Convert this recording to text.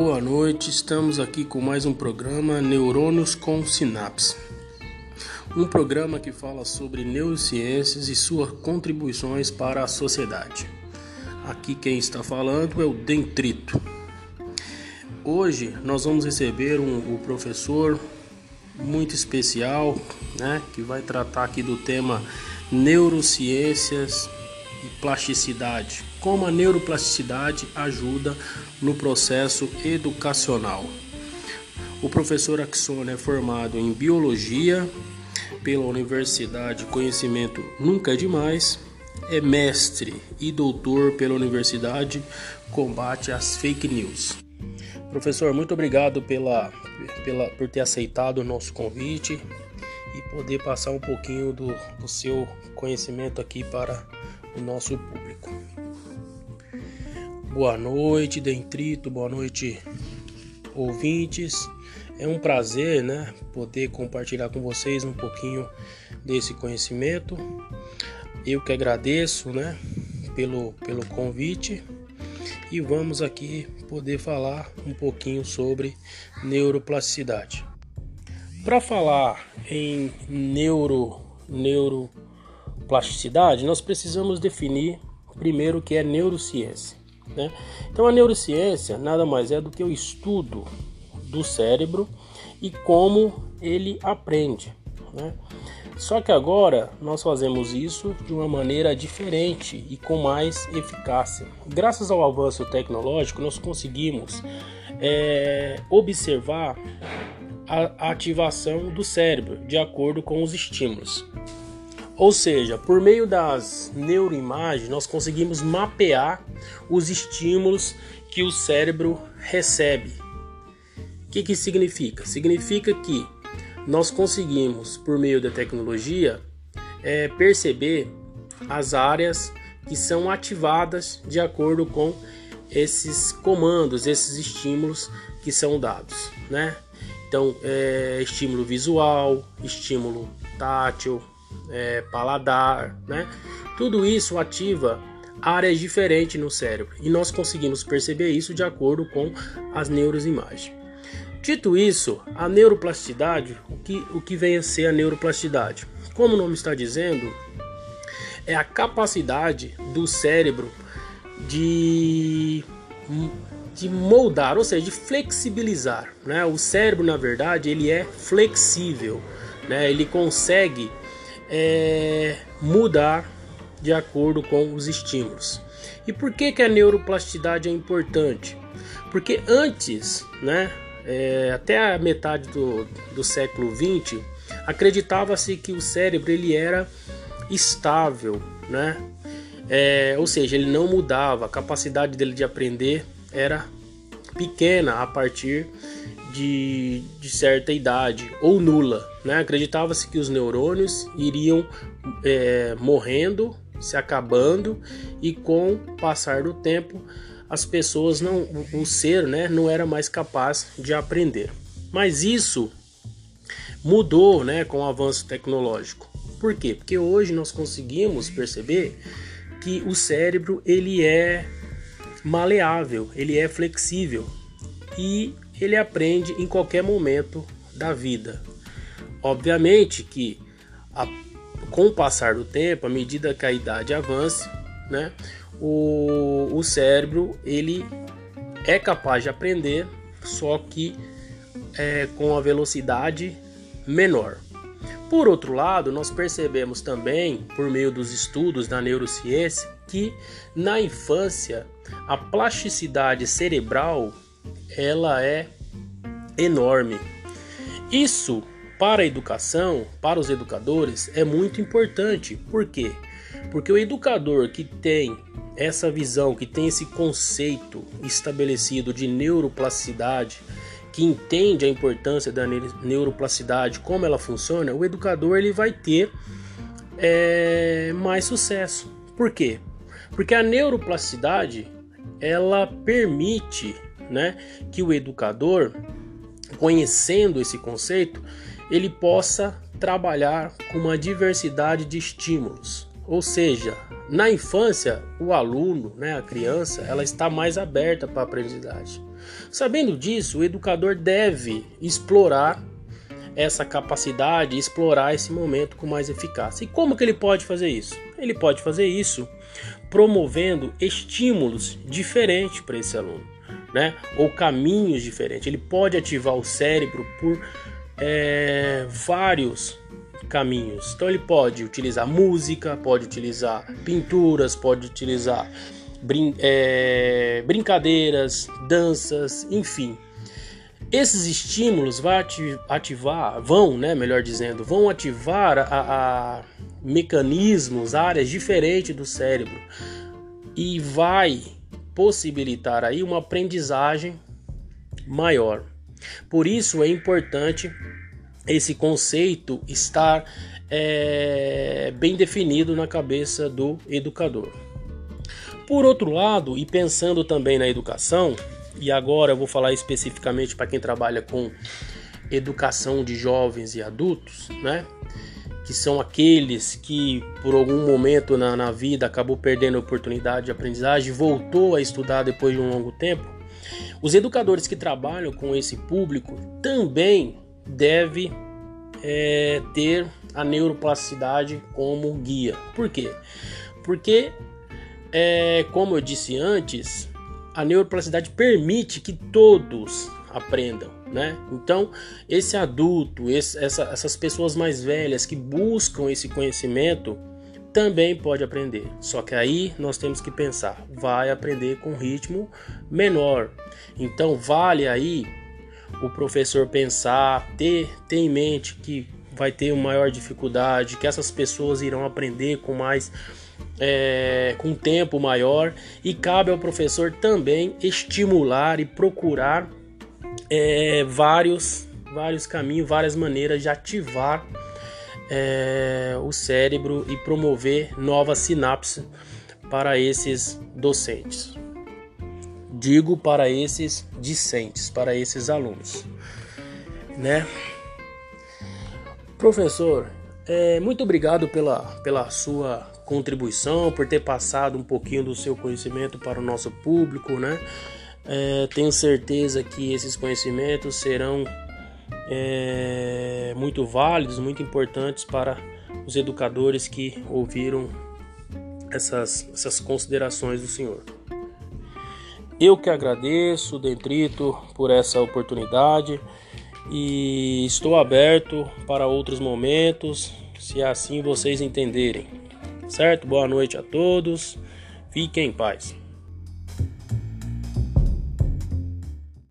Boa noite, estamos aqui com mais um programa Neurônios com Sinapse. Um programa que fala sobre neurociências e suas contribuições para a sociedade. Aqui quem está falando é o Dentrito. Hoje nós vamos receber um, um professor muito especial, né, que vai tratar aqui do tema neurociências plasticidade. Como a neuroplasticidade ajuda no processo educacional. O professor Axon é formado em biologia pela Universidade Conhecimento Nunca é Demais, é mestre e doutor pela Universidade Combate às Fake News. Professor, muito obrigado pela, pela, por ter aceitado o nosso convite e poder passar um pouquinho do, do seu conhecimento aqui para o nosso público. Boa noite, Dentrito, boa noite, ouvintes. É um prazer, né, poder compartilhar com vocês um pouquinho desse conhecimento. Eu que agradeço, né, pelo, pelo convite e vamos aqui poder falar um pouquinho sobre neuroplasticidade. Para falar em neuro, neuroplasticidade, nós precisamos definir primeiro o que é neurociência. Né? Então, a neurociência nada mais é do que o estudo do cérebro e como ele aprende. Né? Só que agora nós fazemos isso de uma maneira diferente e com mais eficácia. Graças ao avanço tecnológico, nós conseguimos é, observar a ativação do cérebro de acordo com os estímulos. Ou seja, por meio das neuroimagens, nós conseguimos mapear os estímulos que o cérebro recebe. O que, que significa? Significa que nós conseguimos, por meio da tecnologia, é, perceber as áreas que são ativadas de acordo com esses comandos, esses estímulos que são dados, né? Então, é, estímulo visual, estímulo tátil, é, paladar, né? Tudo isso ativa áreas diferentes no cérebro e nós conseguimos perceber isso de acordo com as neuroimagens. Dito isso, a neuroplasticidade, o que, o que vem a ser a neuroplasticidade? Como o nome está dizendo, é a capacidade do cérebro de, de moldar, ou seja, de flexibilizar. Né? O cérebro, na verdade, ele é flexível, né? ele consegue é, mudar de acordo com os estímulos. E por que, que a neuroplasticidade é importante? Porque antes, né, é, até a metade do, do século XX, acreditava-se que o cérebro ele era estável, né? É, ou seja, ele não mudava, a capacidade dele de aprender era pequena a partir de, de certa idade ou nula. Né? Acreditava-se que os neurônios iriam é, morrendo, se acabando e com o passar do tempo as pessoas não, o ser, né, não era mais capaz de aprender. Mas isso mudou, né, com o avanço tecnológico. Por quê? Porque hoje nós conseguimos perceber que o cérebro ele é maleável, ele é flexível e ele aprende em qualquer momento da vida. Obviamente que a, com o passar do tempo, à medida que a idade avança, né, o, o cérebro ele é capaz de aprender, só que é, com a velocidade menor. Por outro lado, nós percebemos também, por meio dos estudos da neurociência, que na infância a plasticidade cerebral ela é enorme. Isso para a educação, para os educadores, é muito importante. Por quê? Porque o educador que tem essa visão, que tem esse conceito estabelecido de neuroplasticidade, que entende a importância da neuroplasticidade, como ela funciona, o educador ele vai ter é, mais sucesso. Por quê? Porque a neuroplasticidade ela permite né, que o educador, conhecendo esse conceito, ele possa trabalhar com uma diversidade de estímulos. Ou seja, na infância, o aluno, né, a criança, ela está mais aberta para a aprendizagem. Sabendo disso, o educador deve explorar essa capacidade, explorar esse momento com mais eficácia. E como que ele pode fazer isso? Ele pode fazer isso promovendo estímulos diferentes para esse aluno, né? Ou caminhos diferentes. Ele pode ativar o cérebro por é, vários caminhos. Então ele pode utilizar música, pode utilizar pinturas, pode utilizar brin é, brincadeiras, danças, enfim. Esses estímulos vão ativar, vão, né, melhor dizendo, vão ativar a, a mecanismos, áreas diferentes do cérebro e vai possibilitar aí uma aprendizagem maior. Por isso é importante esse conceito estar é, bem definido na cabeça do educador. Por outro lado, e pensando também na educação, e agora eu vou falar especificamente para quem trabalha com educação de jovens e adultos, né? Que são aqueles que por algum momento na, na vida acabou perdendo a oportunidade de aprendizagem, voltou a estudar depois de um longo tempo. Os educadores que trabalham com esse público também devem é, ter a neuroplasticidade como guia. Por quê? Porque, é, como eu disse antes, a neuroplasticidade permite que todos aprendam, né? Então, esse adulto, esse, essa, essas pessoas mais velhas que buscam esse conhecimento também pode aprender. Só que aí nós temos que pensar, vai aprender com ritmo menor. Então, vale aí o professor pensar, ter, ter em mente que vai ter uma maior dificuldade, que essas pessoas irão aprender com mais é, com tempo maior e cabe ao professor também estimular e procurar é, vários vários caminhos, várias maneiras de ativar é, o cérebro e promover novas sinapses para esses docentes digo para esses discentes, para esses alunos, né? Professor, é, muito obrigado pela, pela sua contribuição, por ter passado um pouquinho do seu conhecimento para o nosso público, né? É, tenho certeza que esses conhecimentos serão é, muito válidos, muito importantes para os educadores que ouviram essas, essas considerações do senhor. Eu que agradeço, Dentrito, por essa oportunidade e estou aberto para outros momentos, se assim vocês entenderem. Certo? Boa noite a todos. Fiquem em paz.